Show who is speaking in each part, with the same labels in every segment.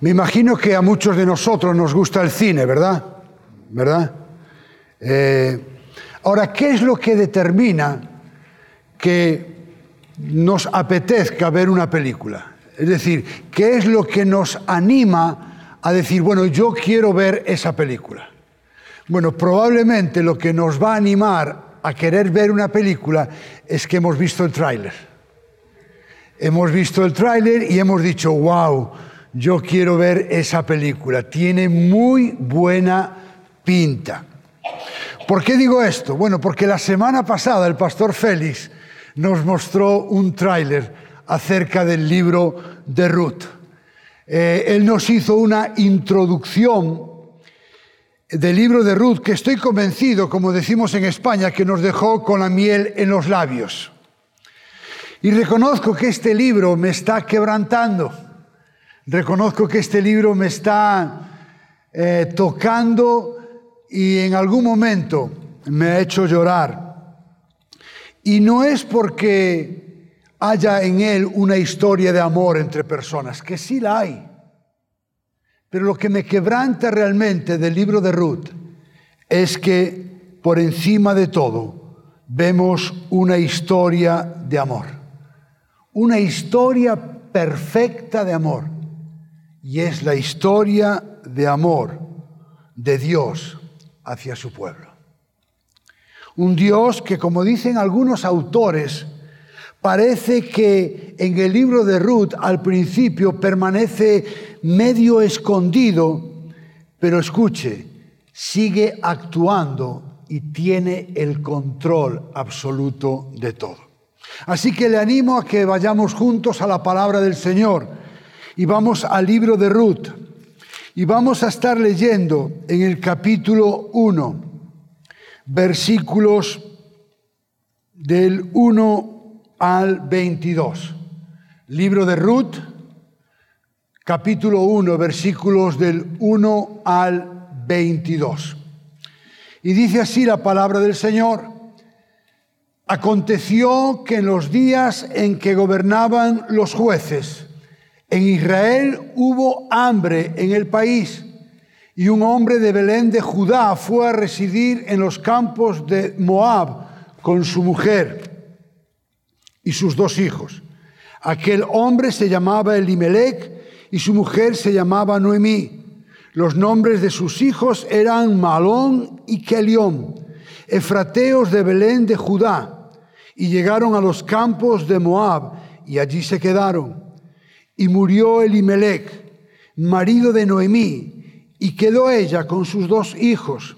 Speaker 1: Me imagino que a muchos de nosotros nos gusta el cine, ¿verdad? ¿Verdad? Eh, ahora, ¿qué es lo que determina que nos apetezca ver una película? Es decir, ¿qué es lo que nos anima a decir, bueno, yo quiero ver esa película? Bueno, probablemente lo que nos va a animar a querer ver una película es que hemos visto el tráiler. Hemos visto el tráiler y hemos dicho, wow, yo quiero ver esa película, tiene muy buena pinta. ¿Por qué digo esto? Bueno, porque la semana pasada el pastor Félix nos mostró un tráiler acerca del libro de Ruth. Eh, él nos hizo una introducción del libro de Ruth que estoy convencido, como decimos en España, que nos dejó con la miel en los labios. Y reconozco que este libro me está quebrantando. Reconozco que este libro me está eh, tocando y en algún momento me ha hecho llorar. Y no es porque haya en él una historia de amor entre personas, que sí la hay. Pero lo que me quebranta realmente del libro de Ruth es que por encima de todo vemos una historia de amor. Una historia perfecta de amor. Y es la historia de amor de Dios hacia su pueblo. Un Dios que, como dicen algunos autores, parece que en el libro de Ruth al principio permanece medio escondido, pero escuche, sigue actuando y tiene el control absoluto de todo. Así que le animo a que vayamos juntos a la palabra del Señor y vamos al libro de Ruth y vamos a estar leyendo en el capítulo 1, versículos del 1 al 22. Libro de Ruth, capítulo 1, versículos del 1 al 22. Y dice así la palabra del Señor. Aconteció que en los días en que gobernaban los jueces, en Israel hubo hambre en el país y un hombre de Belén de Judá fue a residir en los campos de Moab con su mujer y sus dos hijos. Aquel hombre se llamaba Elimelech y su mujer se llamaba Noemí. Los nombres de sus hijos eran Malón y Kelión, efrateos de Belén de Judá, y llegaron a los campos de Moab y allí se quedaron. Y murió Elimelech, marido de Noemí, y quedó ella con sus dos hijos.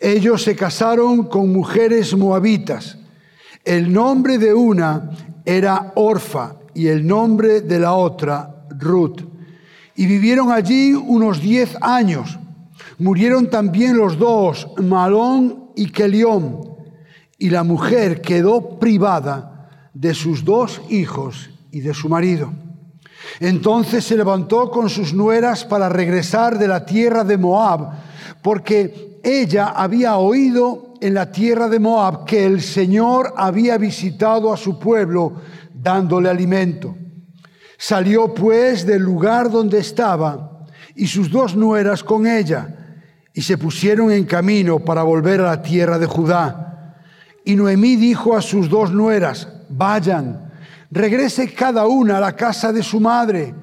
Speaker 1: Ellos se casaron con mujeres moabitas. El nombre de una era Orfa y el nombre de la otra Ruth. Y vivieron allí unos diez años. Murieron también los dos, Malón y Kelión, y la mujer quedó privada de sus dos hijos y de su marido. Entonces se levantó con sus nueras para regresar de la tierra de Moab, porque ella había oído en la tierra de Moab que el Señor había visitado a su pueblo dándole alimento. Salió pues del lugar donde estaba y sus dos nueras con ella, y se pusieron en camino para volver a la tierra de Judá. Y Noemí dijo a sus dos nueras, vayan, regrese cada una a la casa de su madre,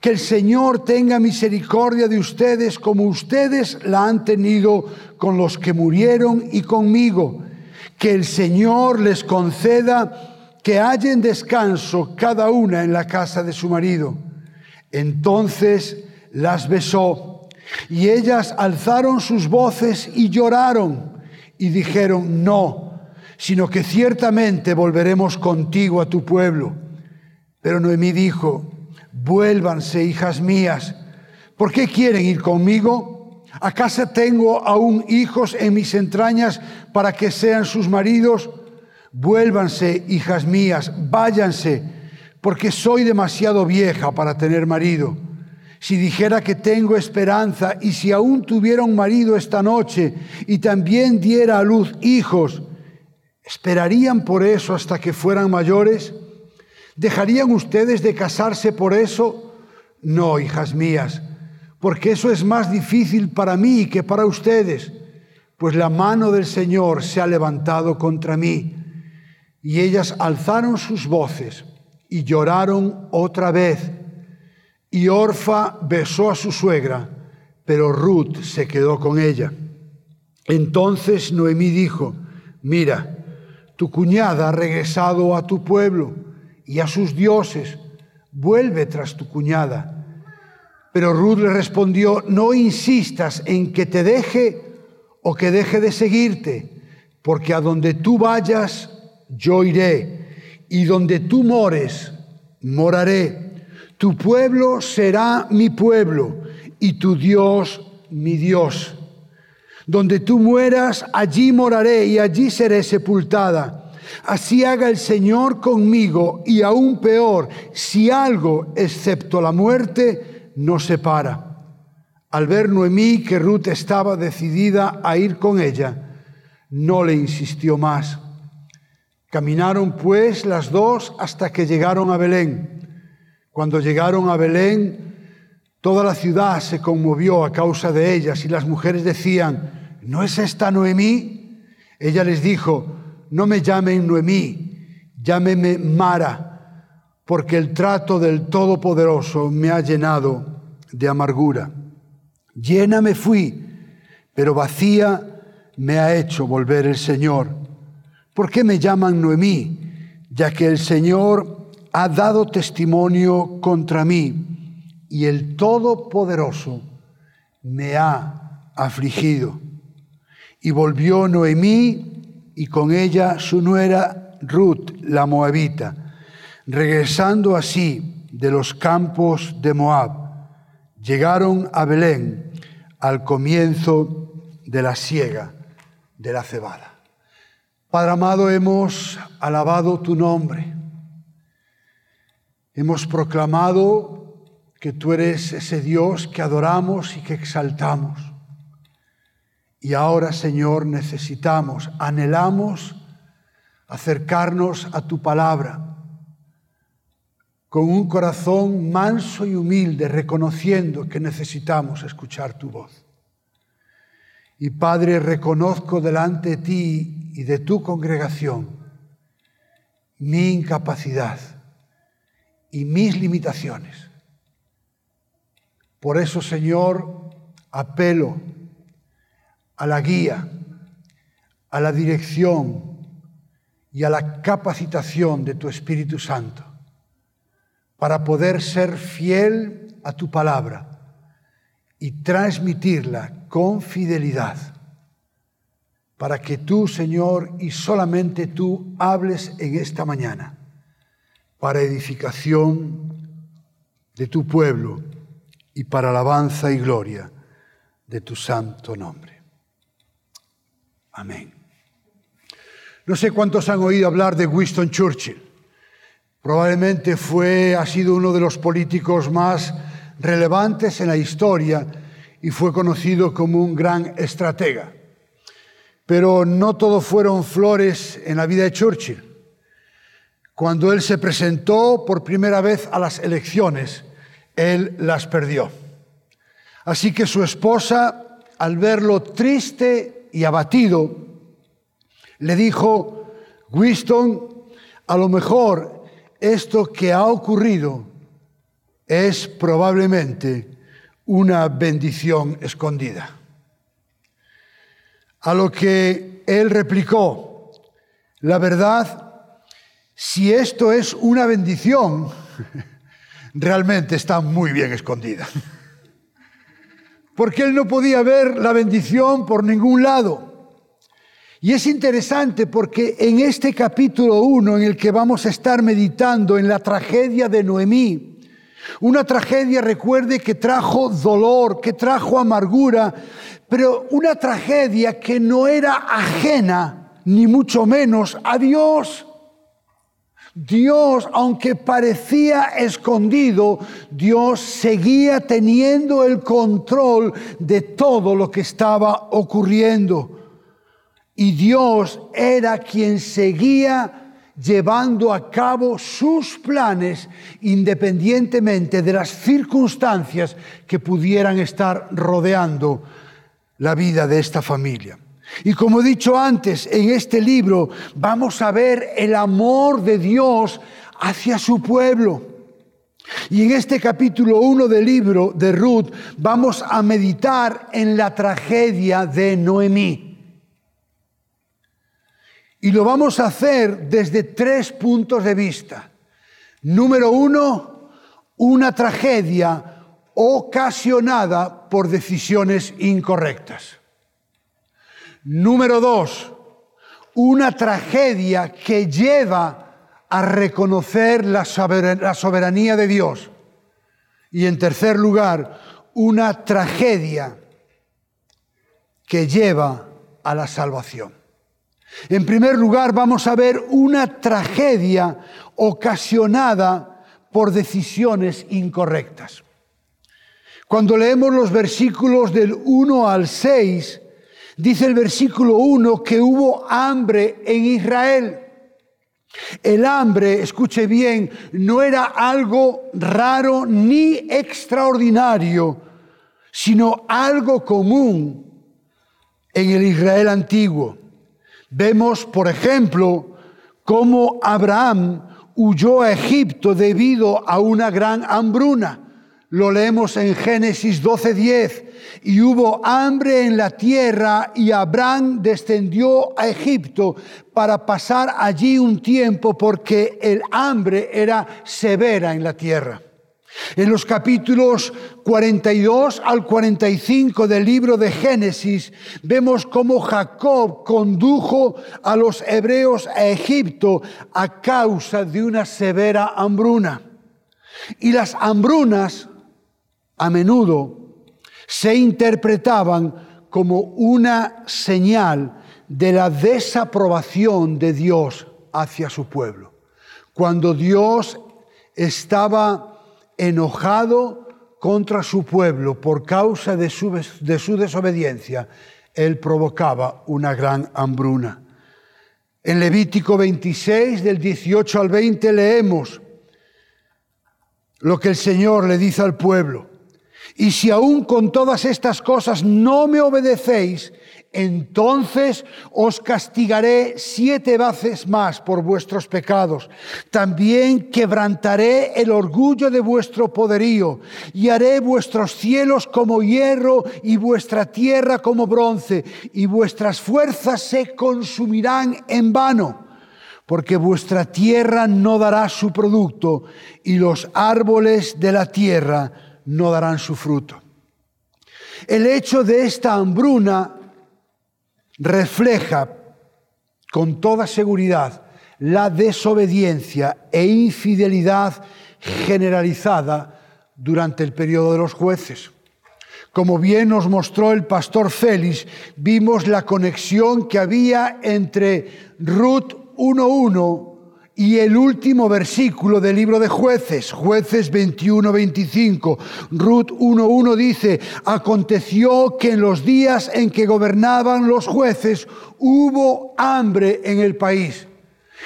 Speaker 1: que el Señor tenga misericordia de ustedes como ustedes la han tenido con los que murieron y conmigo, que el Señor les conceda que hallen descanso cada una en la casa de su marido. Entonces las besó. Y ellas alzaron sus voces y lloraron y dijeron, no, sino que ciertamente volveremos contigo a tu pueblo. Pero Noemí dijo, vuélvanse, hijas mías, ¿por qué quieren ir conmigo? ¿Acaso tengo aún hijos en mis entrañas para que sean sus maridos? Vuélvanse, hijas mías, váyanse, porque soy demasiado vieja para tener marido. Si dijera que tengo esperanza y si aún tuviera un marido esta noche y también diera a luz hijos, ¿esperarían por eso hasta que fueran mayores? ¿Dejarían ustedes de casarse por eso? No, hijas mías, porque eso es más difícil para mí que para ustedes, pues la mano del Señor se ha levantado contra mí. Y ellas alzaron sus voces y lloraron otra vez. Y Orfa besó a su suegra, pero Ruth se quedó con ella. Entonces Noemí dijo, mira, tu cuñada ha regresado a tu pueblo y a sus dioses, vuelve tras tu cuñada. Pero Ruth le respondió, no insistas en que te deje o que deje de seguirte, porque a donde tú vayas, yo iré, y donde tú mores, moraré. Tu pueblo será mi pueblo, y tu Dios mi Dios. Donde tú mueras, allí moraré y allí seré sepultada. Así haga el Señor conmigo y aún peor, si algo, excepto la muerte, nos separa. Al ver Noemí que Ruth estaba decidida a ir con ella, no le insistió más. Caminaron pues las dos hasta que llegaron a Belén. Cuando llegaron a Belén, Toda la ciudad se conmovió a causa de ellas y las mujeres decían, ¿no es esta Noemí? Ella les dijo, no me llamen Noemí, llámeme Mara, porque el trato del Todopoderoso me ha llenado de amargura. Llena me fui, pero vacía me ha hecho volver el Señor. ¿Por qué me llaman Noemí? Ya que el Señor ha dado testimonio contra mí y el Todopoderoso me ha afligido. Y volvió Noemí y con ella su nuera Ruth, la moabita, regresando así de los campos de Moab. Llegaron a Belén al comienzo de la siega de la cebada. Padre amado, hemos alabado tu nombre. Hemos proclamado que tú eres ese Dios que adoramos y que exaltamos. Y ahora, Señor, necesitamos, anhelamos acercarnos a tu palabra con un corazón manso y humilde, reconociendo que necesitamos escuchar tu voz. Y Padre, reconozco delante de ti y de tu congregación mi incapacidad y mis limitaciones. Por eso, Señor, apelo a la guía, a la dirección y a la capacitación de tu Espíritu Santo para poder ser fiel a tu palabra y transmitirla con fidelidad, para que tú, Señor, y solamente tú hables en esta mañana, para edificación de tu pueblo y para alabanza y gloria de tu santo nombre. Amén. No sé cuántos han oído hablar de Winston Churchill. Probablemente fue, ha sido uno de los políticos más relevantes en la historia y fue conocido como un gran estratega. Pero no todo fueron flores en la vida de Churchill. Cuando él se presentó por primera vez a las elecciones, él las perdió. Así que su esposa, al verlo triste y abatido, le dijo, Winston, a lo mejor esto que ha ocurrido es probablemente una bendición escondida. A lo que él replicó, la verdad, si esto es una bendición, realmente está muy bien escondida. Porque él no podía ver la bendición por ningún lado. Y es interesante porque en este capítulo 1 en el que vamos a estar meditando en la tragedia de Noemí, una tragedia, recuerde, que trajo dolor, que trajo amargura, pero una tragedia que no era ajena, ni mucho menos, a Dios. Dios, aunque parecía escondido, Dios seguía teniendo el control de todo lo que estaba ocurriendo. Y Dios era quien seguía llevando a cabo sus planes independientemente de las circunstancias que pudieran estar rodeando la vida de esta familia. Y como he dicho antes, en este libro vamos a ver el amor de Dios hacia su pueblo. Y en este capítulo 1 del libro de Ruth vamos a meditar en la tragedia de Noemí. Y lo vamos a hacer desde tres puntos de vista. Número uno, una tragedia ocasionada por decisiones incorrectas. Número dos, una tragedia que lleva a reconocer la soberanía de Dios. Y en tercer lugar, una tragedia que lleva a la salvación. En primer lugar, vamos a ver una tragedia ocasionada por decisiones incorrectas. Cuando leemos los versículos del 1 al 6, dice el versículo 1 que hubo hambre en Israel. El hambre, escuche bien, no era algo raro ni extraordinario, sino algo común en el Israel antiguo. Vemos, por ejemplo, cómo Abraham huyó a Egipto debido a una gran hambruna. Lo leemos en Génesis 12:10. Y hubo hambre en la tierra y Abraham descendió a Egipto para pasar allí un tiempo porque el hambre era severa en la tierra. En los capítulos 42 al 45 del libro de Génesis vemos cómo Jacob condujo a los hebreos a Egipto a causa de una severa hambruna. Y las hambrunas a menudo se interpretaban como una señal de la desaprobación de Dios hacia su pueblo. Cuando Dios estaba enojado contra su pueblo por causa de su, de su desobediencia, él provocaba una gran hambruna. En Levítico 26, del 18 al 20, leemos lo que el Señor le dice al pueblo. Y si aún con todas estas cosas no me obedecéis, entonces os castigaré siete veces más por vuestros pecados. También quebrantaré el orgullo de vuestro poderío y haré vuestros cielos como hierro y vuestra tierra como bronce y vuestras fuerzas se consumirán en vano porque vuestra tierra no dará su producto y los árboles de la tierra no darán su fruto. El hecho de esta hambruna refleja con toda seguridad la desobediencia e infidelidad generalizada durante el periodo de los jueces. Como bien nos mostró el pastor Félix, vimos la conexión que había entre Ruth 1.1 y el último versículo del libro de jueces, jueces 21-25, Ruth 1.1 dice, aconteció que en los días en que gobernaban los jueces hubo hambre en el país.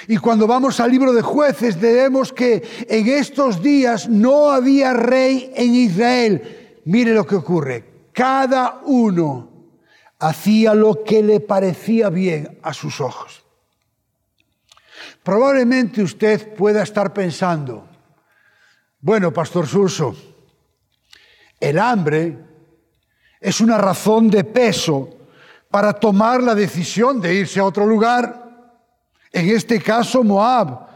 Speaker 1: Y cuando vamos al libro de jueces vemos que en estos días no había rey en Israel. Mire lo que ocurre. Cada uno hacía lo que le parecía bien a sus ojos. Probablemente usted pueda estar pensando, bueno, Pastor Suso, el hambre es una razón de peso para tomar la decisión de irse a otro lugar, en este caso Moab.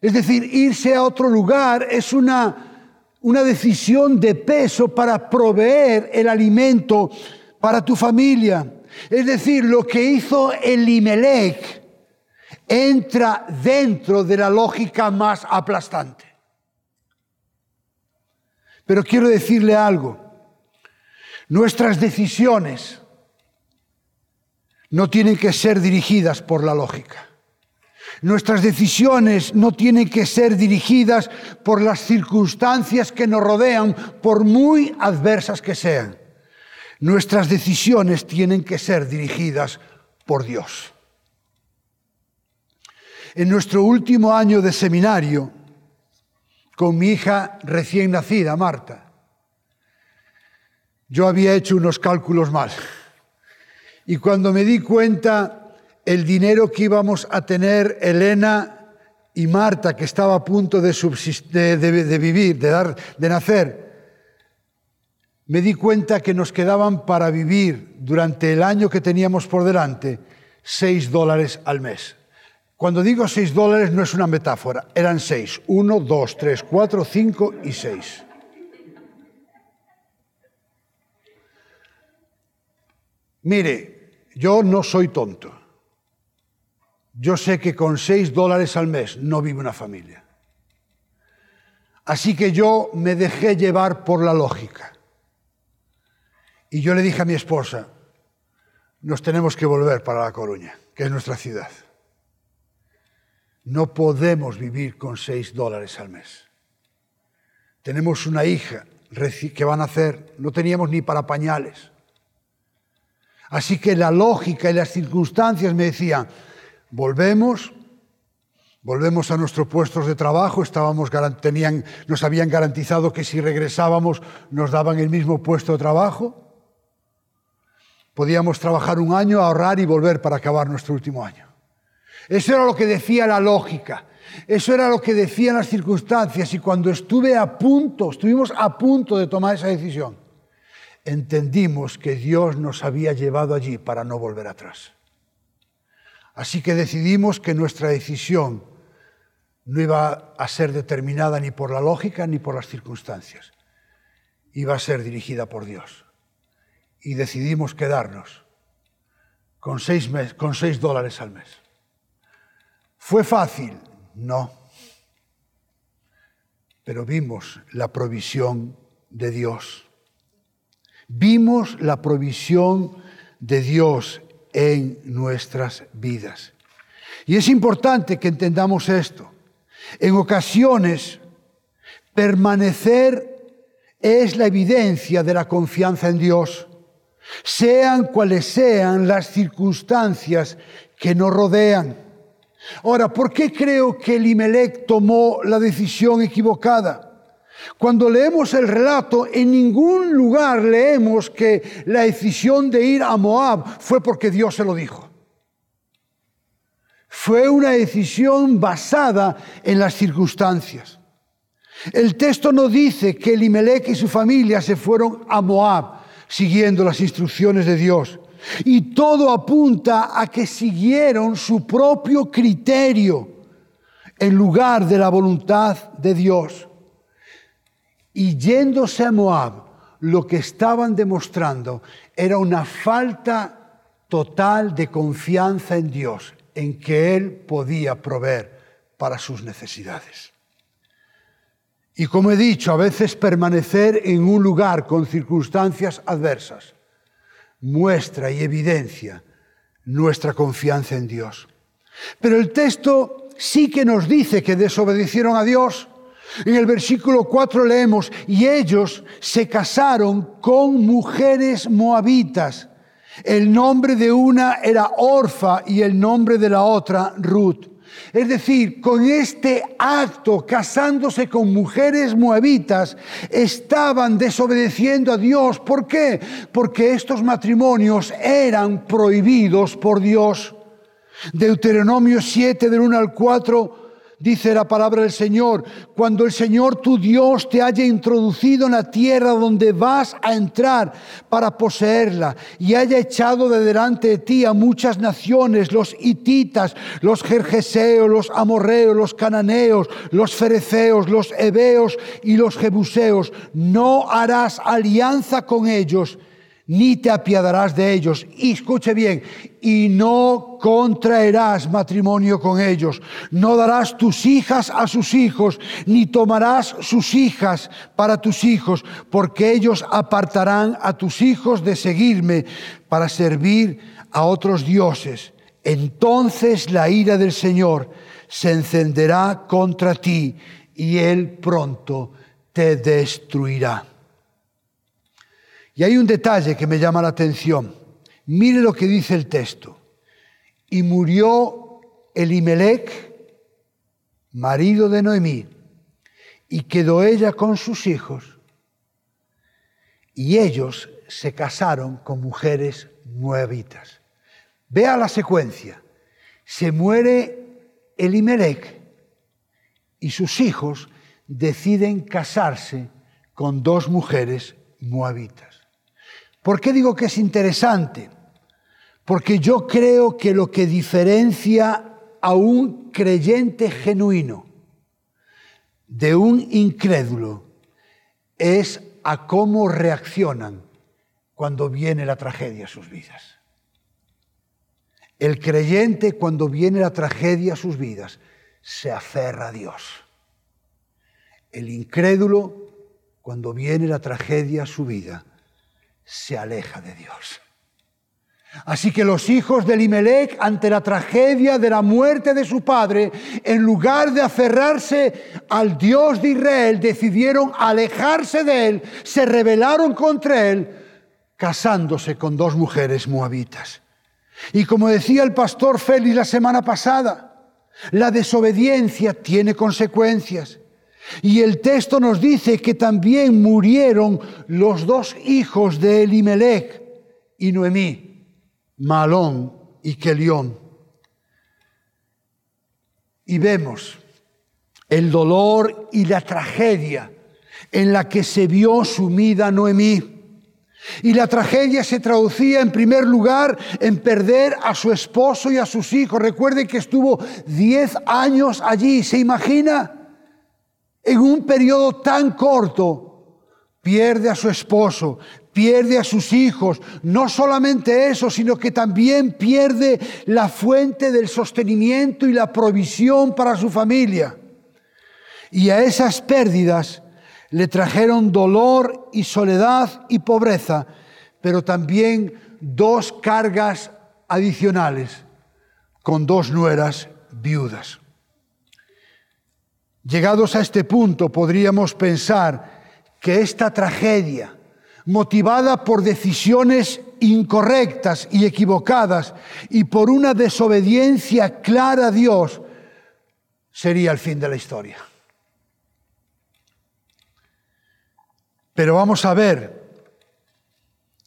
Speaker 1: Es decir, irse a otro lugar es una, una decisión de peso para proveer el alimento para tu familia. Es decir, lo que hizo Elimelech entra dentro de la lógica más aplastante. Pero quiero decirle algo. Nuestras decisiones no tienen que ser dirigidas por la lógica. Nuestras decisiones no tienen que ser dirigidas por las circunstancias que nos rodean, por muy adversas que sean. Nuestras decisiones tienen que ser dirigidas por Dios. En nuestro último año de seminario, con mi hija recién nacida, Marta, yo había hecho unos cálculos mal. Y cuando me di cuenta el dinero que íbamos a tener Elena y Marta, que estaba a punto de, de, vivir, de, dar, de nacer, me di cuenta que nos quedaban para vivir durante el año que teníamos por delante seis dólares al mes. Cuando digo seis dólares no es una metáfora, eran seis. Uno, dos, tres, cuatro, cinco y seis. Mire, yo no soy tonto. Yo sé que con seis dólares al mes no vive una familia. Así que yo me dejé llevar por la lógica. Y yo le dije a mi esposa, nos tenemos que volver para La Coruña, que es nuestra ciudad. No podemos vivir con seis dólares al mes. Tenemos una hija que van a nacer, no teníamos ni para pañales. Así que la lógica y las circunstancias me decían, volvemos, volvemos a nuestros puestos de trabajo, estábamos, tenían, nos habían garantizado que si regresábamos nos daban el mismo puesto de trabajo. Podíamos trabajar un año, ahorrar y volver para acabar nuestro último año. Eso era lo que decía la lógica. Eso era lo que decían las circunstancias. Y cuando estuve a punto, estuvimos a punto de tomar esa decisión, entendimos que Dios nos había llevado allí para no volver atrás. Así que decidimos que nuestra decisión no iba a ser determinada ni por la lógica ni por las circunstancias. Iba a ser dirigida por Dios y decidimos quedarnos con seis, dólares al mes. ¿Fue fácil? No. Pero vimos la provisión de Dios. Vimos la provisión de Dios en nuestras vidas. Y es importante que entendamos esto. En ocasiones, permanecer es la evidencia de la confianza en Dios sean cuales sean las circunstancias que nos rodean. Ahora, ¿por qué creo que Elimelech tomó la decisión equivocada? Cuando leemos el relato, en ningún lugar leemos que la decisión de ir a Moab fue porque Dios se lo dijo. Fue una decisión basada en las circunstancias. El texto no dice que Elimelech y su familia se fueron a Moab siguiendo las instrucciones de Dios. Y todo apunta a que siguieron su propio criterio en lugar de la voluntad de Dios. Y yéndose a Moab, lo que estaban demostrando era una falta total de confianza en Dios, en que Él podía proveer para sus necesidades. Y como he dicho, a veces permanecer en un lugar con circunstancias adversas muestra y evidencia nuestra confianza en Dios. Pero el texto sí que nos dice que desobedecieron a Dios. En el versículo 4 leemos, y ellos se casaron con mujeres moabitas. El nombre de una era Orfa y el nombre de la otra Ruth. Es decir, con este acto, casándose con mujeres moabitas, estaban desobedeciendo a Dios. ¿Por qué? Porque estos matrimonios eran prohibidos por Dios. Deuteronomio 7 del 1 al 4 Dice la palabra del Señor, cuando el Señor tu Dios te haya introducido en la tierra donde vas a entrar para poseerla y haya echado de delante de ti a muchas naciones, los hititas, los jerjeseos, los amorreos, los cananeos, los fereceos, los heveos y los jebuseos, no harás alianza con ellos ni te apiadarás de ellos. Y escuche bien, y no contraerás matrimonio con ellos, no darás tus hijas a sus hijos, ni tomarás sus hijas para tus hijos, porque ellos apartarán a tus hijos de seguirme para servir a otros dioses. Entonces la ira del Señor se encenderá contra ti y Él pronto te destruirá. Y hay un detalle que me llama la atención. Mire lo que dice el texto. Y murió Elimelech marido de Noemí, y quedó ella con sus hijos, y ellos se casaron con mujeres nuevitas. Vea la secuencia. Se muere Elimelech y sus hijos deciden casarse con dos mujeres moabitas. ¿Por qué digo que es interesante? Porque yo creo que lo que diferencia a un creyente genuino de un incrédulo es a cómo reaccionan cuando viene la tragedia a sus vidas. El creyente cuando viene la tragedia a sus vidas se aferra a Dios. El incrédulo cuando viene la tragedia a su vida se aleja de Dios. Así que los hijos de Limelech, ante la tragedia de la muerte de su padre, en lugar de aferrarse al Dios de Israel, decidieron alejarse de él, se rebelaron contra él, casándose con dos mujeres moabitas. Y como decía el pastor Félix la semana pasada, la desobediencia tiene consecuencias. Y el texto nos dice que también murieron los dos hijos de Elimelech y Noemí, Malón y Kelión. Y vemos el dolor y la tragedia en la que se vio sumida Noemí. Y la tragedia se traducía en primer lugar en perder a su esposo y a sus hijos. Recuerden que estuvo 10 años allí. ¿Se imagina? En un periodo tan corto, pierde a su esposo, pierde a sus hijos. No solamente eso, sino que también pierde la fuente del sostenimiento y la provisión para su familia. Y a esas pérdidas le trajeron dolor y soledad y pobreza, pero también dos cargas adicionales con dos nueras viudas. Llegados a este punto, podríamos pensar que esta tragedia, motivada por decisiones incorrectas y equivocadas y por una desobediencia clara a Dios, sería el fin de la historia. Pero vamos a ver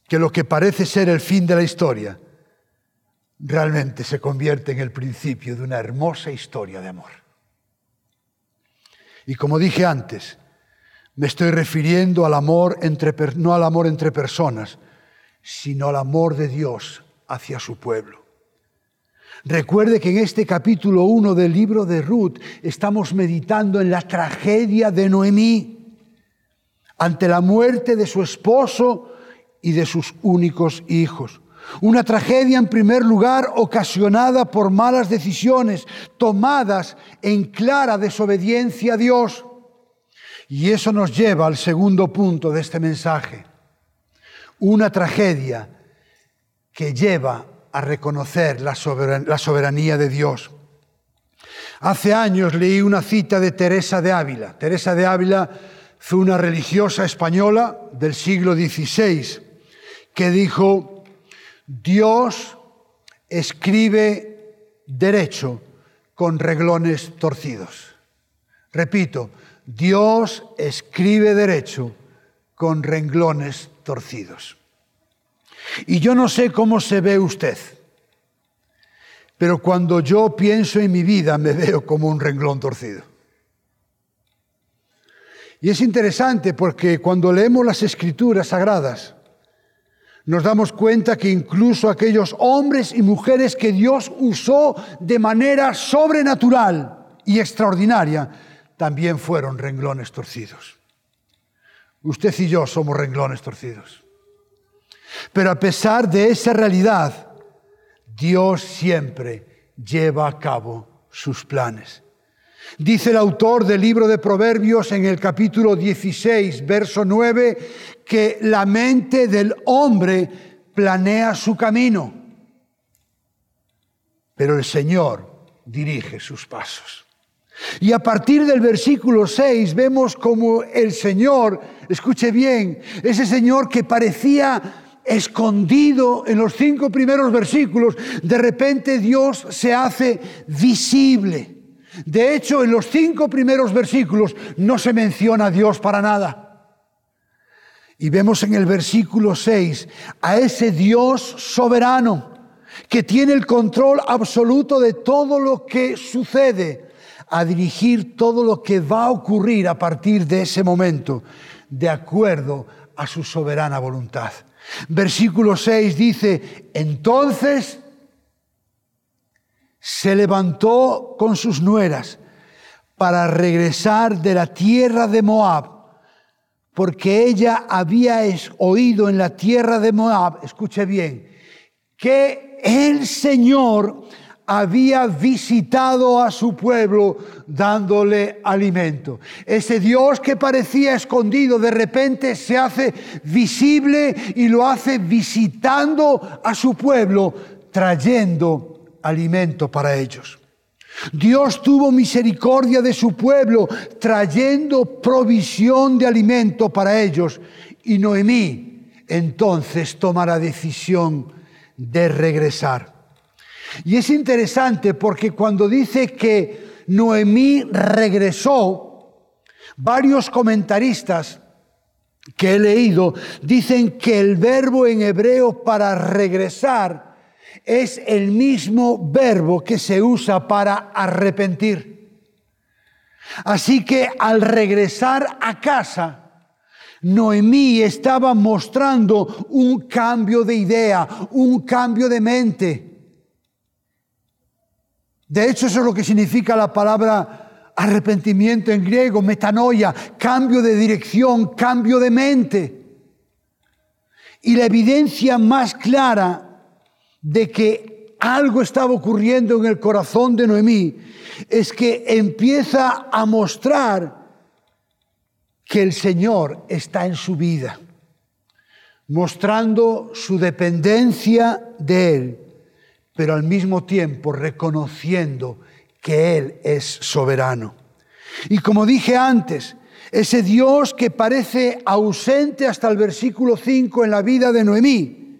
Speaker 1: que lo que parece ser el fin de la historia realmente se convierte en el principio de una hermosa historia de amor. Y como dije antes, me estoy refiriendo al amor entre, no al amor entre personas, sino al amor de Dios hacia su pueblo. Recuerde que en este capítulo 1 del libro de Ruth estamos meditando en la tragedia de Noemí ante la muerte de su esposo y de sus únicos hijos. Una tragedia en primer lugar ocasionada por malas decisiones tomadas en clara desobediencia a Dios. Y eso nos lleva al segundo punto de este mensaje. Una tragedia que lleva a reconocer la soberanía de Dios. Hace años leí una cita de Teresa de Ávila. Teresa de Ávila fue una religiosa española del siglo XVI que dijo, Dios escribe derecho con reglones torcidos. Repito, Dios escribe derecho con renglones torcidos. Y yo no sé cómo se ve usted, pero cuando yo pienso en mi vida me veo como un renglón torcido. Y es interesante porque cuando leemos las escrituras sagradas, nos damos cuenta que incluso aquellos hombres y mujeres que Dios usó de manera sobrenatural y extraordinaria, también fueron renglones torcidos. Usted y yo somos renglones torcidos. Pero a pesar de esa realidad, Dios siempre lleva a cabo sus planes. Dice el autor del libro de Proverbios en el capítulo 16, verso 9, que la mente del hombre planea su camino, pero el Señor dirige sus pasos. Y a partir del versículo 6 vemos como el Señor, escuche bien, ese Señor que parecía escondido en los cinco primeros versículos, de repente Dios se hace visible De hecho, en los cinco primeros versículos no se menciona a Dios para nada. Y vemos en el versículo 6 a ese Dios soberano que tiene el control absoluto de todo lo que sucede, a dirigir todo lo que va a ocurrir a partir de ese momento, de acuerdo a su soberana voluntad. Versículo 6 dice, entonces se levantó con sus nueras para regresar de la tierra de Moab, porque ella había oído en la tierra de Moab, escuche bien, que el Señor había visitado a su pueblo dándole alimento. Ese Dios que parecía escondido de repente se hace visible y lo hace visitando a su pueblo, trayendo alimento para ellos. Dios tuvo misericordia de su pueblo, trayendo provisión de alimento para ellos. Y Noemí entonces toma la decisión de regresar. Y es interesante porque cuando dice que Noemí regresó, varios comentaristas que he leído dicen que el verbo en hebreo para regresar es el mismo verbo que se usa para arrepentir. Así que al regresar a casa, Noemí estaba mostrando un cambio de idea, un cambio de mente. De hecho, eso es lo que significa la palabra arrepentimiento en griego, metanoia, cambio de dirección, cambio de mente. Y la evidencia más clara de que algo estaba ocurriendo en el corazón de Noemí es que empieza a mostrar que el Señor está en su vida, mostrando su dependencia de Él pero al mismo tiempo reconociendo que Él es soberano. Y como dije antes, ese Dios que parece ausente hasta el versículo 5 en la vida de Noemí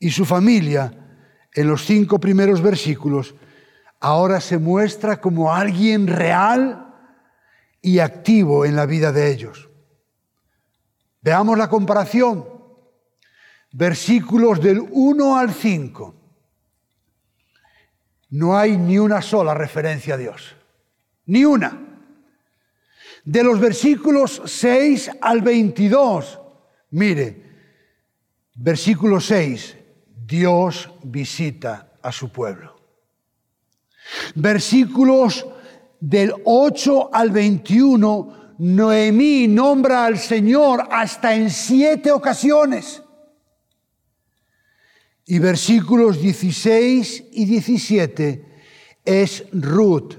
Speaker 1: y su familia, en los cinco primeros versículos, ahora se muestra como alguien real y activo en la vida de ellos. Veamos la comparación. Versículos del 1 al 5 no hay ni una sola referencia a Dios. Ni una. De los versículos 6 al 22, mire, versículo 6, Dios visita a su pueblo. Versículos del 8 al 21, Noemí nombra al Señor hasta en siete ocasiones. Y versículos 16 y 17 es Ruth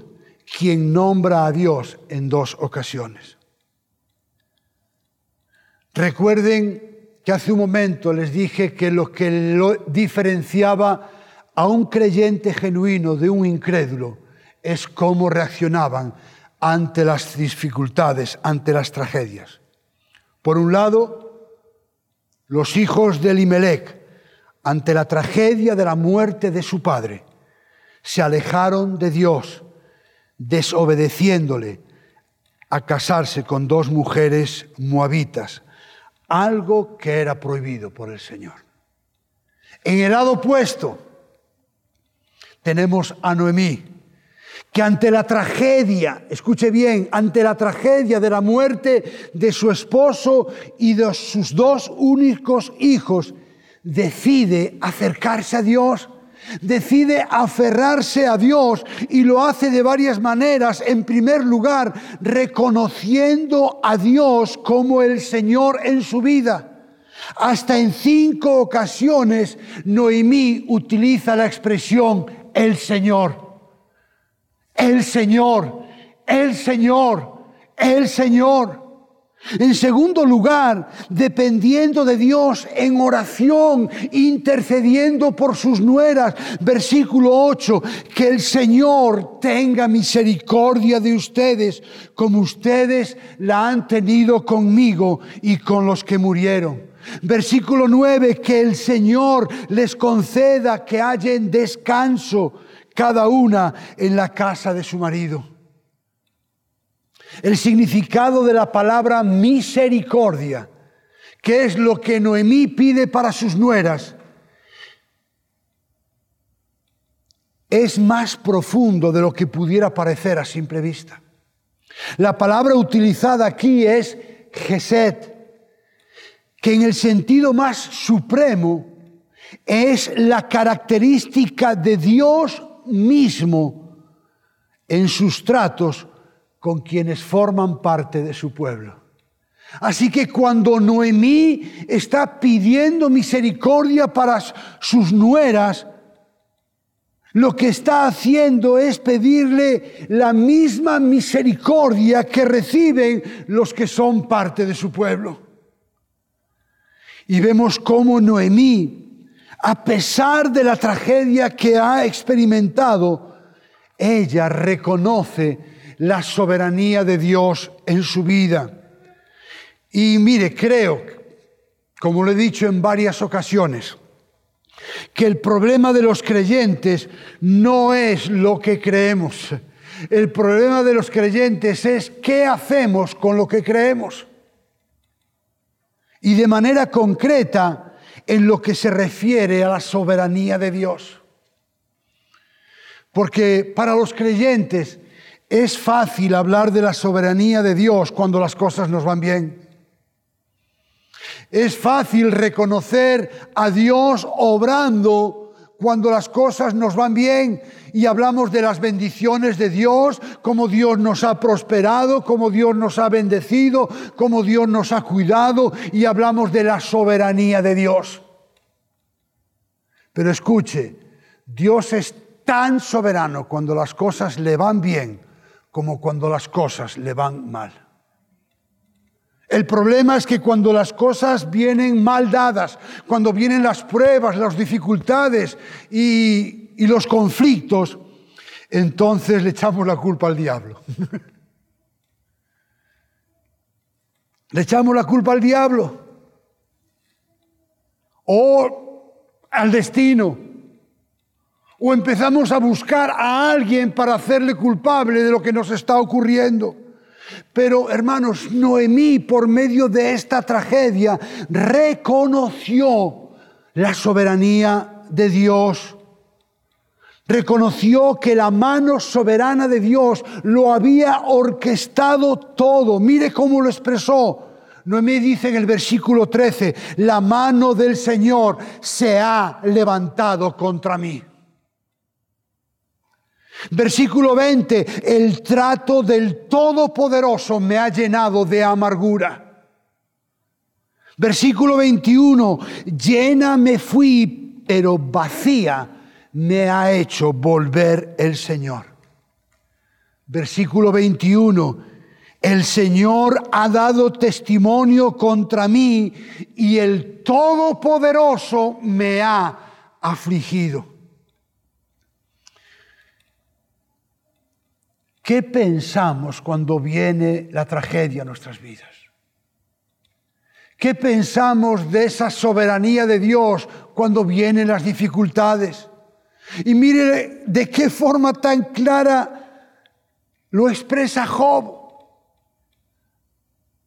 Speaker 1: quien nombra a Dios en dos ocasiones. Recuerden que hace un momento les dije que lo que lo diferenciaba a un creyente genuino de un incrédulo es cómo reaccionaban ante las dificultades, ante las tragedias. Por un lado, los hijos de Elimelech ante la tragedia de la muerte de su padre, se alejaron de Dios, desobedeciéndole a casarse con dos mujeres moabitas, algo que era prohibido por el Señor. En el lado opuesto tenemos a Noemí, que ante la tragedia, escuche bien, ante la tragedia de la muerte de su esposo y de sus dos únicos hijos, decide acercarse a Dios, decide aferrarse a Dios y lo hace de varias maneras. En primer lugar, reconociendo a Dios como el Señor en su vida. Hasta en cinco ocasiones Noemí utiliza la expresión el Señor. El Señor, el Señor, el Señor. En segundo lugar, dependiendo de Dios en oración, intercediendo por sus nueras. Versículo 8, que el Señor tenga misericordia de ustedes como ustedes la han tenido conmigo y con los que murieron. Versículo 9, que el Señor les conceda que hallen descanso cada una en la casa de su marido. El significado de la palabra misericordia, que es lo que Noemí pide para sus nueras, es más profundo de lo que pudiera parecer a simple vista. La palabra utilizada aquí es Geset, que en el sentido más supremo es la característica de Dios mismo en sus tratos con quienes forman parte de su pueblo. Así que cuando Noemí está pidiendo misericordia para sus nueras, lo que está haciendo es pedirle la misma misericordia que reciben los que son parte de su pueblo. Y vemos cómo Noemí, a pesar de la tragedia que ha experimentado, ella reconoce la soberanía de Dios en su vida. Y mire, creo, como lo he dicho en varias ocasiones, que el problema de los creyentes no es lo que creemos. El problema de los creyentes es qué hacemos con lo que creemos. Y de manera concreta en lo que se refiere a la soberanía de Dios. Porque para los creyentes es fácil hablar de la soberanía de Dios cuando las cosas nos van bien. Es fácil reconocer a Dios obrando cuando las cosas nos van bien y hablamos de las bendiciones de Dios, cómo Dios nos ha prosperado, cómo Dios nos ha bendecido, cómo Dios nos ha cuidado y hablamos de la soberanía de Dios. Pero escuche, Dios es tan soberano cuando las cosas le van bien como cuando las cosas le van mal. El problema es que cuando las cosas vienen mal dadas, cuando vienen las pruebas, las dificultades y, los conflictos, entonces le echamos la culpa al diablo. le echamos la culpa al diablo o al destino. O empezamos a buscar a alguien para hacerle culpable de lo que nos está ocurriendo. Pero hermanos, Noemí por medio de esta tragedia reconoció la soberanía de Dios. Reconoció que la mano soberana de Dios lo había orquestado todo. Mire cómo lo expresó. Noemí dice en el versículo 13, la mano del Señor se ha levantado contra mí. Versículo 20, el trato del Todopoderoso me ha llenado de amargura. Versículo 21, llena me fui, pero vacía me ha hecho volver el Señor. Versículo 21, el Señor ha dado testimonio contra mí y el Todopoderoso me ha afligido. ¿Qué pensamos cuando viene la tragedia a nuestras vidas? ¿Qué pensamos de esa soberanía de Dios cuando vienen las dificultades? Y mire de qué forma tan clara lo expresa Job.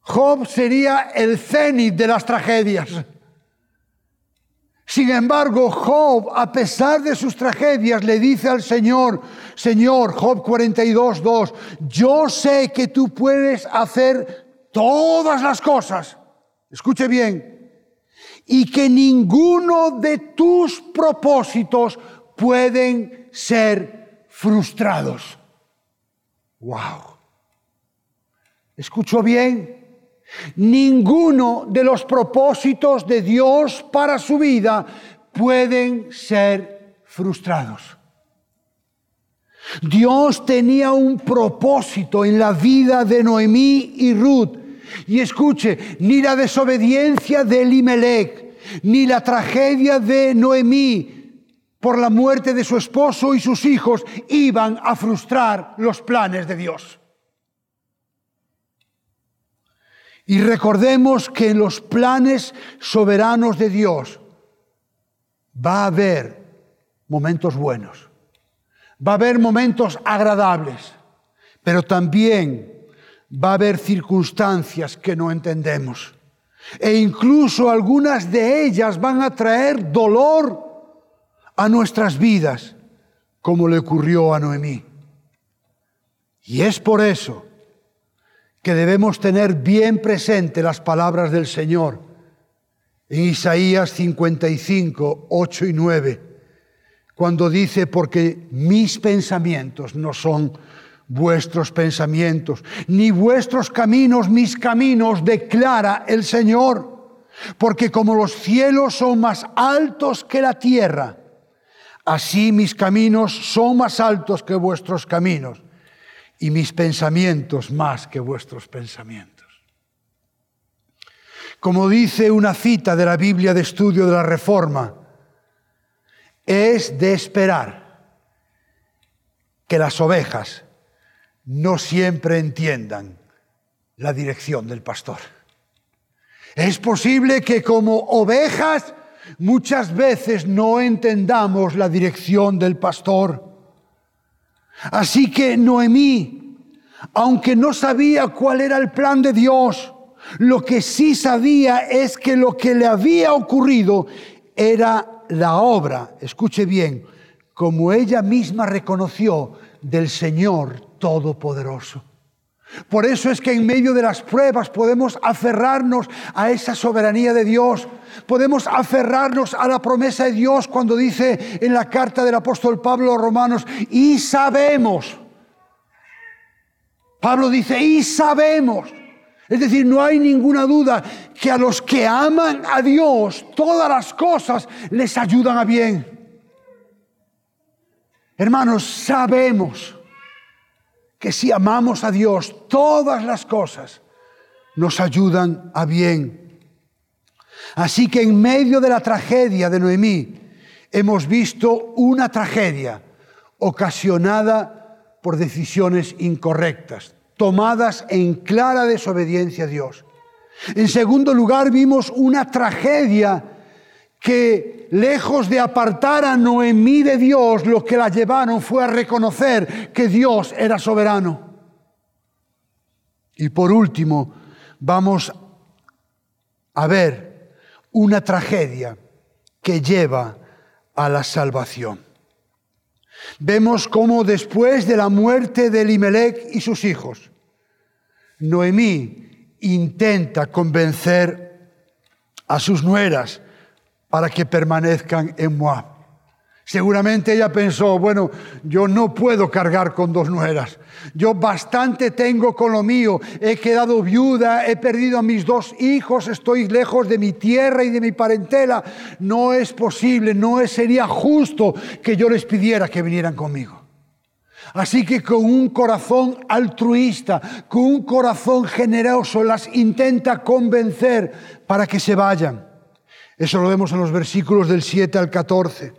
Speaker 1: Job sería el cenit de las tragedias. Sin embargo, Job, a pesar de sus tragedias, le dice al Señor, Señor, Job 42, 2, yo sé que tú puedes hacer todas las cosas, escuche bien, y que ninguno de tus propósitos pueden ser frustrados. Wow. ¿Escucho bien? Ninguno de los propósitos de Dios para su vida pueden ser frustrados. Dios tenía un propósito en la vida de Noemí y Ruth. Y escuche, ni la desobediencia de Elimelech, ni la tragedia de Noemí por la muerte de su esposo y sus hijos iban a frustrar los planes de Dios. Y recordemos que en los planes soberanos de Dios va a haber momentos buenos, va a haber momentos agradables, pero también va a haber circunstancias que no entendemos. E incluso algunas de ellas van a traer dolor a nuestras vidas, como le ocurrió a Noemí. Y es por eso que debemos tener bien presente las palabras del Señor en Isaías 55, 8 y 9, cuando dice, porque mis pensamientos no son vuestros pensamientos, ni vuestros caminos mis caminos, declara el Señor. Porque como los cielos son más altos que la tierra, así mis caminos son más altos que vuestros caminos, y mis pensamientos más que vuestros pensamientos. Como dice una cita de la Biblia de Estudio de la Reforma, es de esperar que las ovejas no siempre entiendan la dirección del pastor. Es posible que como ovejas muchas veces no entendamos la dirección del pastor. Así que Noemí, aunque no sabía cuál era el plan de Dios, lo que sí sabía es que lo que le había ocurrido era la obra, escuche bien, como ella misma reconoció del Señor Todopoderoso. Por eso es que en medio de las pruebas podemos aferrarnos a esa soberanía de Dios. Podemos aferrarnos a la promesa de Dios cuando dice en la carta del apóstol Pablo a romanos, y sabemos. Pablo dice, y sabemos. Es decir, no hay ninguna duda que a los que aman a Dios, todas las cosas les ayudan a bien. Hermanos, sabemos que si amamos a Dios, todas las cosas nos ayudan a bien. Así que en medio de la tragedia de Noemí, hemos visto una tragedia ocasionada por decisiones incorrectas, tomadas en clara desobediencia a Dios. En segundo lugar, vimos una tragedia que lejos de apartar a Noemí de Dios, lo que la llevaron fue a reconocer que Dios era soberano. Y por último, vamos a ver una tragedia que lleva a la salvación. Vemos cómo después de la muerte de Elimelech y sus hijos, Noemí intenta convencer a sus nueras para que permanezcan en Moab. Seguramente ella pensó, bueno, yo no puedo cargar con dos nueras. Yo bastante tengo con lo mío. He quedado viuda, he perdido a mis dos hijos, estoy lejos de mi tierra y de mi parentela. No es posible, no sería justo que yo les pidiera que vinieran conmigo. Así que con un corazón altruista, con un corazón generoso, las intenta convencer para que se vayan. Eso lo vemos en los versículos del 7 al 14.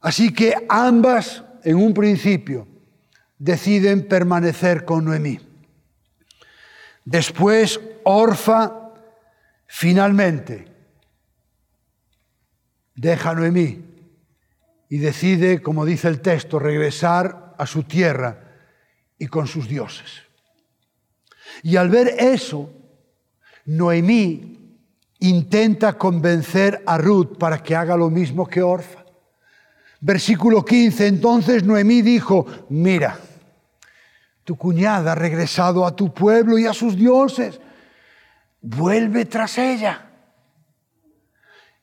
Speaker 1: Así que ambas, en un principio, deciden permanecer con Noemí. Después, Orfa finalmente deja a Noemí y decide, como dice el texto, regresar a su tierra y con sus dioses. Y al ver eso, Noemí intenta convencer a Ruth para que haga lo mismo que Orfa. Versículo 15, entonces Noemí dijo, mira, tu cuñada ha regresado a tu pueblo y a sus dioses, vuelve tras ella.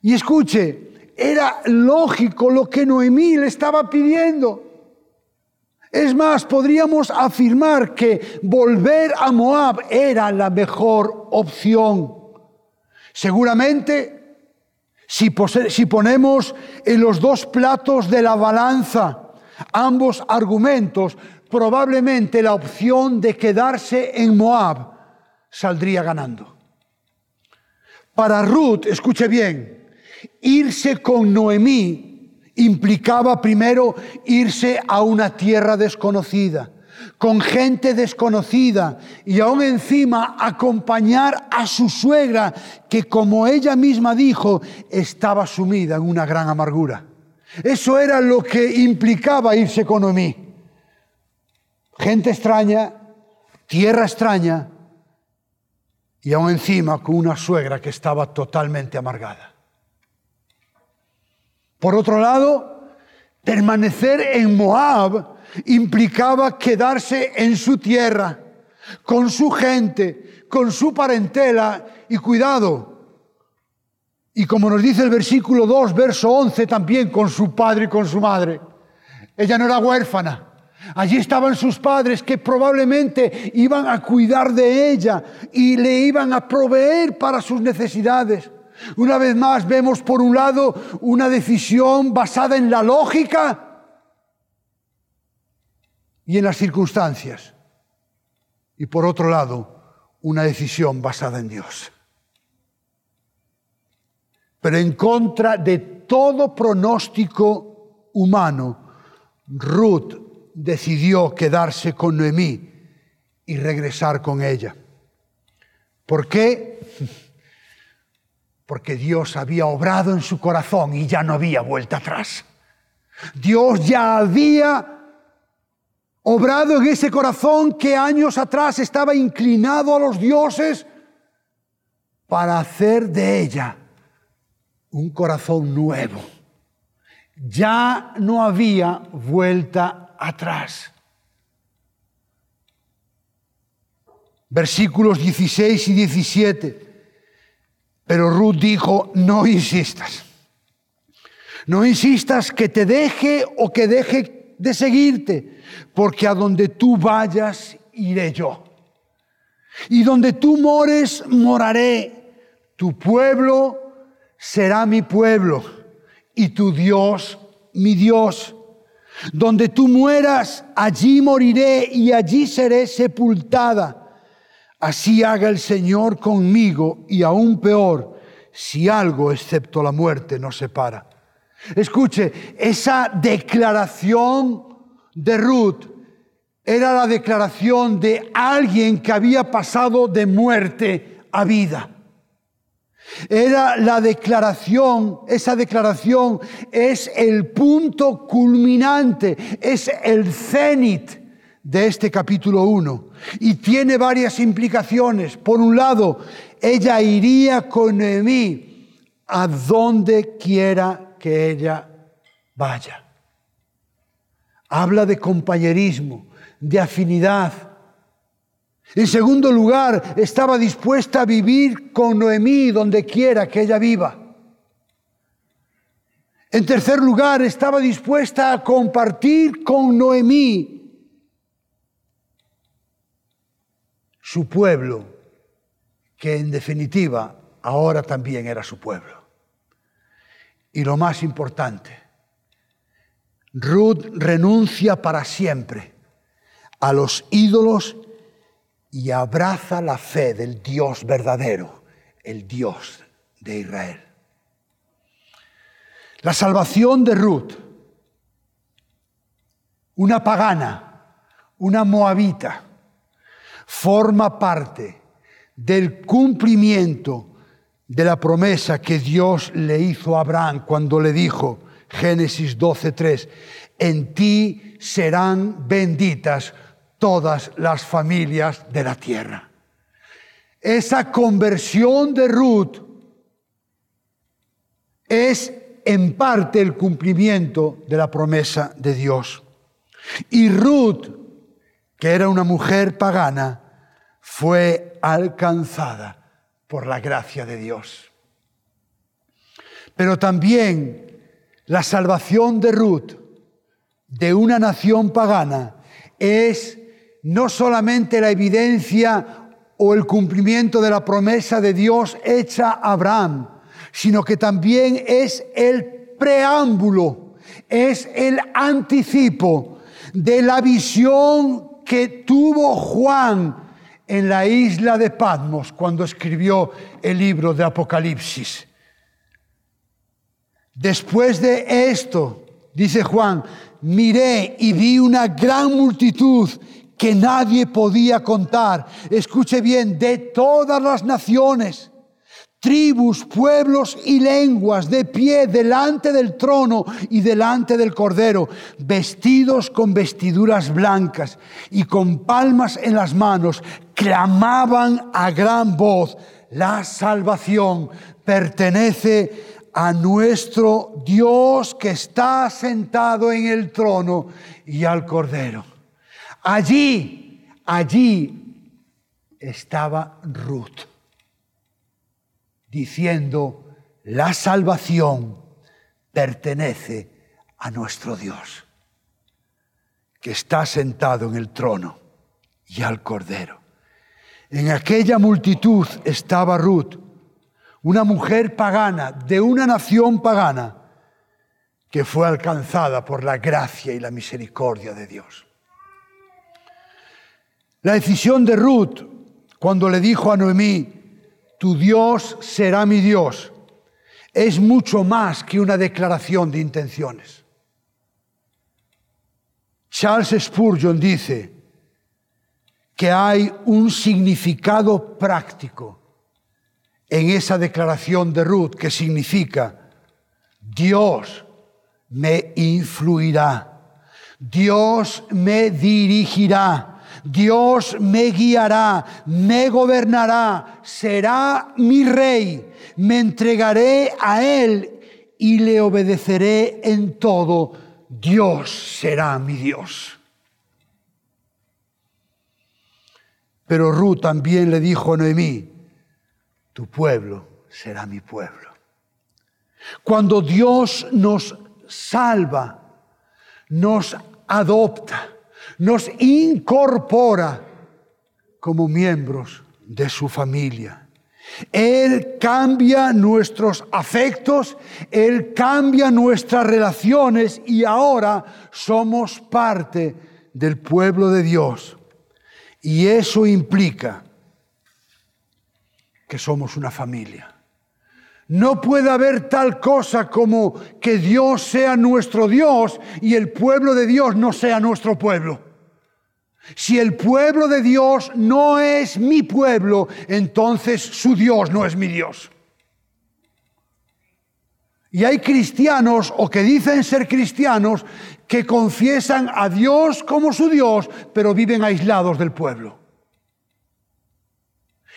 Speaker 1: Y escuche, era lógico lo que Noemí le estaba pidiendo. Es más, podríamos afirmar que volver a Moab era la mejor opción. Seguramente, si, ponemos en los dos platos de la balanza ambos argumentos, probablemente la opción de quedarse en Moab saldría ganando. Para Ruth, escuche bien, irse con Noemí implicaba primero irse a una tierra desconocida con gente desconocida y aún encima acompañar a su suegra que como ella misma dijo estaba sumida en una gran amargura. Eso era lo que implicaba irse con Noemí. Gente extraña, tierra extraña y aún encima con una suegra que estaba totalmente amargada. Por otro lado, permanecer en Moab implicaba quedarse en su tierra, con su gente, con su parentela y cuidado. Y como nos dice el versículo 2, verso 11, también con su padre y con su madre. Ella no era huérfana. Allí estaban sus padres que probablemente iban a cuidar de ella y le iban a proveer para sus necesidades. Una vez más vemos por un lado una decisión basada en la lógica y en las circunstancias. Y por otro lado, una decisión basada en Dios. Pero en contra de todo pronóstico humano, Ruth decidió quedarse con Noemí y regresar con ella. ¿Por qué? Porque Dios había obrado en su corazón y ya no había vuelta atrás. Dios ya había obrado en ese corazón que años atrás estaba inclinado a los dioses para hacer de ella un corazón nuevo. Ya no había vuelta atrás. Versículos 16 y 17. Pero Ruth dijo, no insistas. No insistas que te deje o que deje de seguirte, porque a donde tú vayas, iré yo. Y donde tú mores, moraré. Tu pueblo será mi pueblo y tu Dios mi Dios. Donde tú mueras, allí moriré y allí seré sepultada. Así haga el Señor conmigo y aún peor, si algo excepto la muerte nos separa. Escuche, esa declaración de Ruth era la declaración de alguien que había pasado de muerte a vida. Era la declaración, esa declaración es el punto culminante, es el cenit de este capítulo 1 y tiene varias implicaciones. Por un lado, ella iría con Noemí a donde quiera que ella vaya. Habla de compañerismo, de afinidad, en segundo lugar, estaba dispuesta a vivir con Noemí donde quiera que ella viva. En tercer lugar, estaba dispuesta a compartir con Noemí su pueblo, que en definitiva ahora también era su pueblo. Y lo más importante, Ruth renuncia para siempre a los ídolos y abraza la fe del Dios verdadero, el Dios de Israel. La salvación de Ruth, una pagana, una moabita, forma parte del cumplimiento de la promesa que Dios le hizo a Abraham cuando le dijo, Génesis 12:3, en ti serán benditas todas las familias de la tierra. Esa conversión de Ruth es en parte el cumplimiento de la promesa de Dios. Y Ruth, que era una mujer pagana, fue alcanzada por la gracia de Dios. Pero también la salvación de Ruth, de una nación pagana, es no solamente la evidencia o el cumplimiento de la promesa de Dios hecha a Abraham, sino que también es el preámbulo, es el anticipo de la visión que tuvo Juan en la isla de Patmos cuando escribió el libro de Apocalipsis. Después de esto, dice Juan, miré y vi una gran multitud que nadie podía contar. Escuche bien, de todas las naciones, tribus, pueblos y lenguas de pie delante del trono y delante del cordero, vestidos con vestiduras blancas y con palmas en las manos, clamaban a gran voz, la salvación pertenece a nuestro Dios que está sentado en el trono y al cordero. Allí, allí estaba Ruth diciendo, la salvación pertenece a nuestro Dios, que está sentado en el trono y al Cordero. En aquella multitud estaba Ruth, una mujer pagana de una nación pagana que fue alcanzada por la gracia y la misericordia de Dios. La decisión de Ruth, cuando le dijo a Noemí, tu Dios será mi Dios, es mucho más que una declaración de intenciones. Charles Spurgeon dice que hay un significado práctico en esa declaración de Ruth que significa Dios me influirá, Dios me dirigirá, Dios me guiará, me gobernará, será mi rey, me entregaré a Él y le obedeceré en todo. Dios será mi Dios. Pero Ruth también le dijo a Noemí, tu pueblo será mi pueblo. Cuando Dios nos salva, nos adopta, nos incorpora como miembros de su familia. Él cambia nuestros afectos, Él cambia nuestras relaciones y ahora somos parte del pueblo de Dios. Y eso implica que somos una familia. No puede haber tal cosa como que Dios sea nuestro Dios y el pueblo de Dios no sea nuestro pueblo. Si el pueblo de Dios no es mi pueblo, entonces su Dios no es mi Dios. Y hay cristianos o que dicen ser cristianos que confiesan a Dios como su Dios, pero viven aislados del pueblo.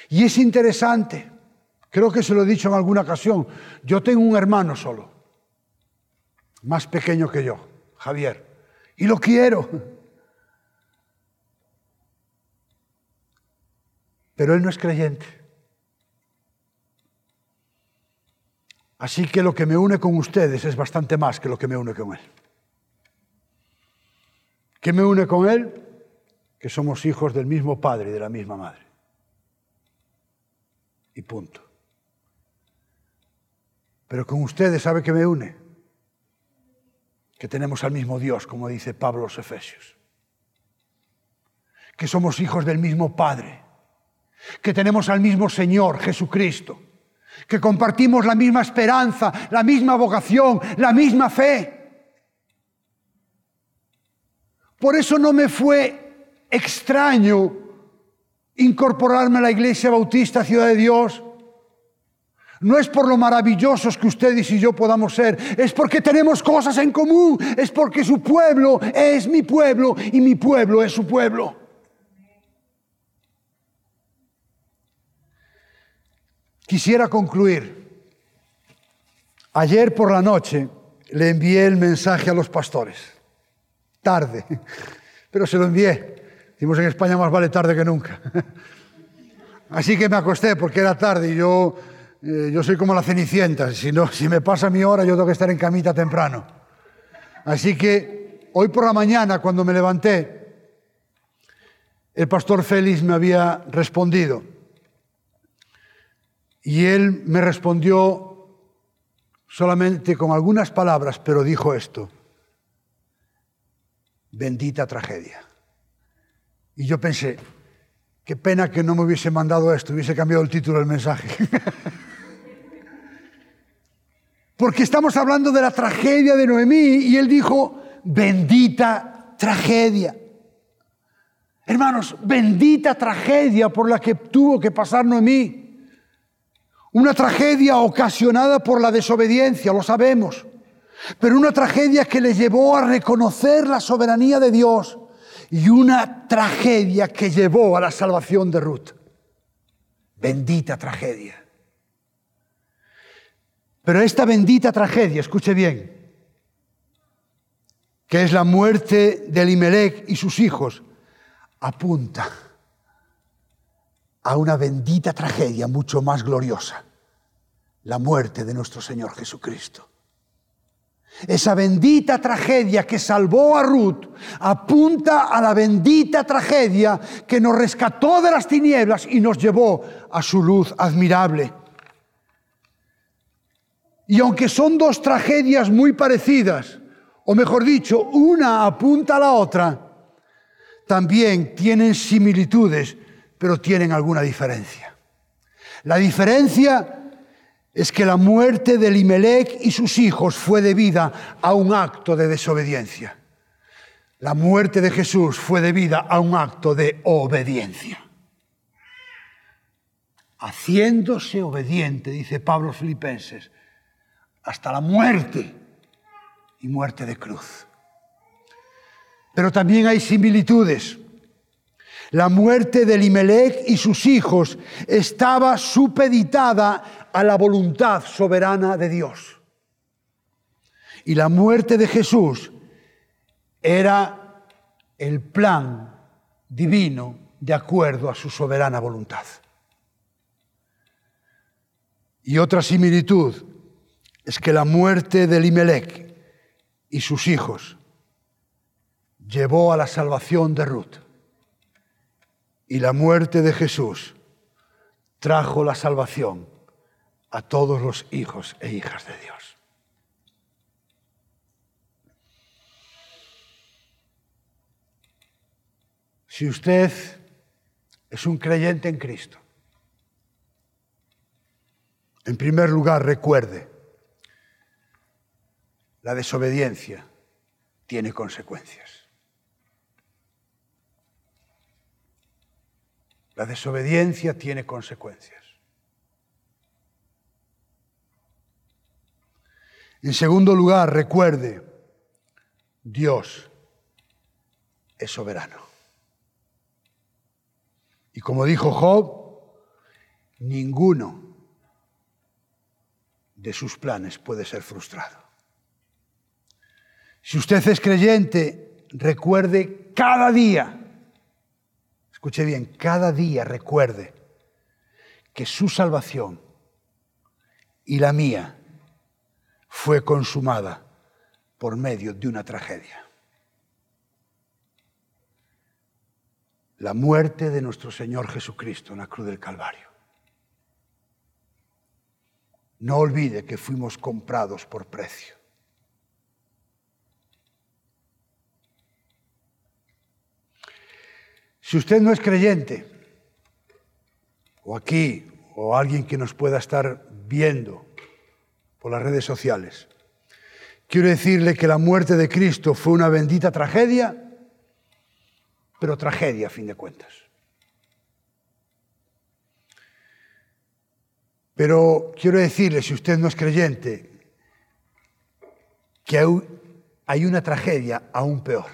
Speaker 1: Y es interesante Creo que se lo he dicho en alguna ocasión. Yo tengo un hermano solo, más pequeño que yo, Javier, y lo quiero. Pero él no es creyente. Así que lo que me une con ustedes es bastante más que lo que me une con él. ¿Qué me une con él? Que somos hijos del mismo padre y de la misma madre. Y punto. Pero con ustedes, ¿sabe qué me une? Que tenemos al mismo Dios, como dice Pablo los Efesios. Que somos hijos del mismo Padre. Que tenemos al mismo Señor, Jesucristo. Que compartimos la misma esperanza, la misma vocación, la misma fe. Por eso no me fue extraño incorporarme a la Iglesia Bautista Ciudad de Dios no es por lo maravillosos que ustedes y yo podamos ser, es porque tenemos cosas en común, es porque su pueblo es mi pueblo y mi pueblo es su pueblo. Quisiera concluir. Ayer por la noche le envié el mensaje a los pastores. Tarde, pero se lo envié. Decimos en España más vale tarde que nunca. Así que me acosté porque era tarde y yo eh, yo soy como la cenicienta, si, no, si me pasa mi hora yo tengo que estar en camita temprano. Así que hoy por la mañana cuando me levanté, el pastor Félix me había respondido. Y él me respondió solamente con algunas palabras, pero dijo esto, bendita tragedia. Y yo pensé, qué pena que no me hubiese mandado esto, hubiese cambiado el título del mensaje. Porque estamos hablando de la tragedia de Noemí y él dijo, bendita tragedia. Hermanos, bendita tragedia por la que tuvo que pasar Noemí. Una tragedia ocasionada por la desobediencia, lo sabemos, pero una tragedia que le llevó a reconocer la soberanía de Dios y una tragedia que llevó a la salvación de Ruth. Bendita tragedia. Pero esta bendita tragedia, escuche bien, que es la muerte de Elimelech y sus hijos, apunta a una bendita tragedia mucho más gloriosa, la muerte de nuestro Señor Jesucristo. Esa bendita tragedia que salvó a Ruth apunta a la bendita tragedia que nos rescató de las tinieblas y nos llevó a su luz admirable. Y aunque son dos tragedias muy parecidas, o mejor dicho, una apunta a la otra, también tienen similitudes, pero tienen alguna diferencia. La diferencia es que la muerte de Limelec y sus hijos fue debida a un acto de desobediencia. La muerte de Jesús fue debida a un acto de obediencia. Haciéndose obediente, dice Pablo Filipenses, hasta la muerte y muerte de cruz. Pero también hay similitudes. La muerte de Limelec y sus hijos estaba supeditada a la voluntad soberana de Dios. Y la muerte de Jesús era el plan divino de acuerdo a su soberana voluntad. Y otra similitud es que la muerte de Limelec y sus hijos llevó a la salvación de Ruth y la muerte de Jesús trajo la salvación a todos los hijos e hijas de Dios. Si usted es un creyente en Cristo, en primer lugar recuerde, la desobediencia tiene consecuencias. La desobediencia tiene consecuencias. En segundo lugar, recuerde, Dios es soberano. Y como dijo Job, ninguno de sus planes puede ser frustrado. Si usted es creyente, recuerde cada día escuche bien, cada día recuerde que su salvación y la mía fue consumada por medio de una tragedia. La muerte de nuestro Señor Jesucristo en la cruz del Calvario. No olvide que fuimos comprados por precio. Si usted no es creyente, o aquí, o alguien que nos pueda estar viendo por las redes sociales, quiero decirle que la muerte de Cristo fue una bendita tragedia, pero tragedia a fin de cuentas. Pero quiero decirle, si usted no es creyente, que hay una tragedia aún peor,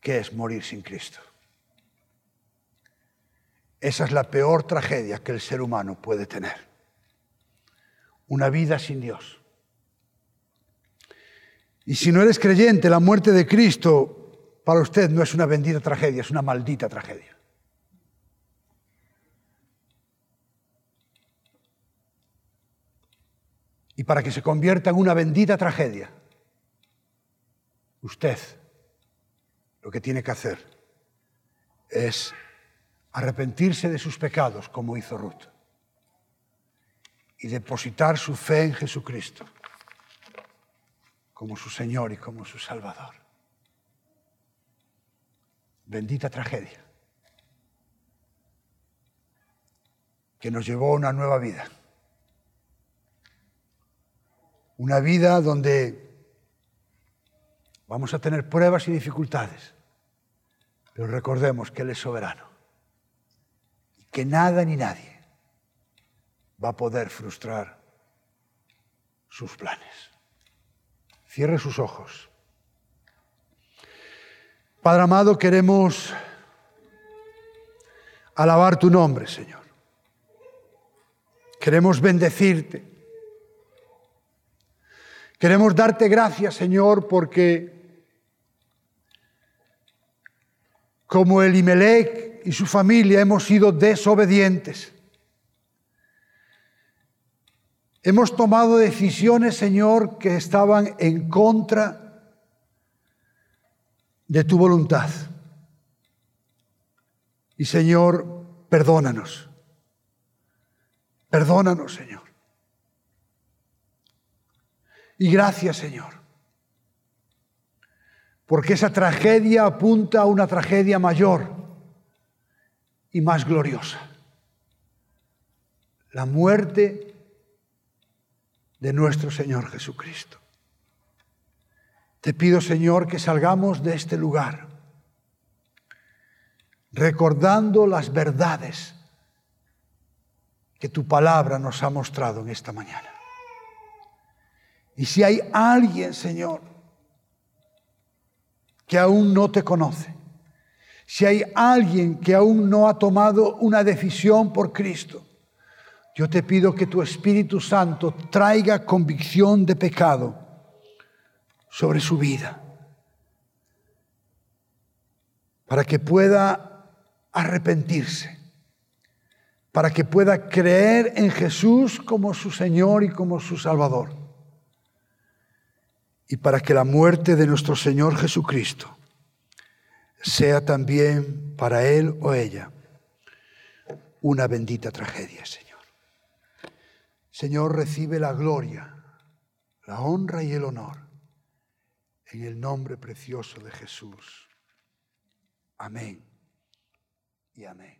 Speaker 1: que es morir sin Cristo. Esa es la peor tragedia que el ser humano puede tener. Una vida sin Dios. Y si no eres creyente, la muerte de Cristo para usted no es una bendita tragedia, es una maldita tragedia. Y para que se convierta en una bendita tragedia, usted lo que tiene que hacer es arrepentirse de sus pecados como hizo Ruth y depositar su fe en Jesucristo como su Señor y como su Salvador. Bendita tragedia que nos llevó a una nueva vida. Una vida donde vamos a tener pruebas y dificultades, pero recordemos que Él es soberano que nada ni nadie va a poder frustrar sus planes. Cierre sus ojos. Padre amado, queremos alabar tu nombre, Señor. Queremos bendecirte. Queremos darte gracias, Señor, porque como Elimelech y su familia hemos sido desobedientes. Hemos tomado decisiones, Señor, que estaban en contra de tu voluntad. Y Señor, perdónanos. Perdónanos, Señor. Y gracias, Señor. Porque esa tragedia apunta a una tragedia mayor y más gloriosa. La muerte de nuestro Señor Jesucristo. Te pido, Señor, que salgamos de este lugar recordando las verdades que tu palabra nos ha mostrado en esta mañana. Y si hay alguien, Señor, que aún no te conoce, si hay alguien que aún no ha tomado una decisión por Cristo, yo te pido que tu Espíritu Santo traiga convicción de pecado sobre su vida, para que pueda arrepentirse, para que pueda creer en Jesús como su Señor y como su Salvador, y para que la muerte de nuestro Señor Jesucristo sea también para él o ella una bendita tragedia, Señor. Señor, recibe la gloria, la honra y el honor en el nombre precioso de Jesús. Amén y amén.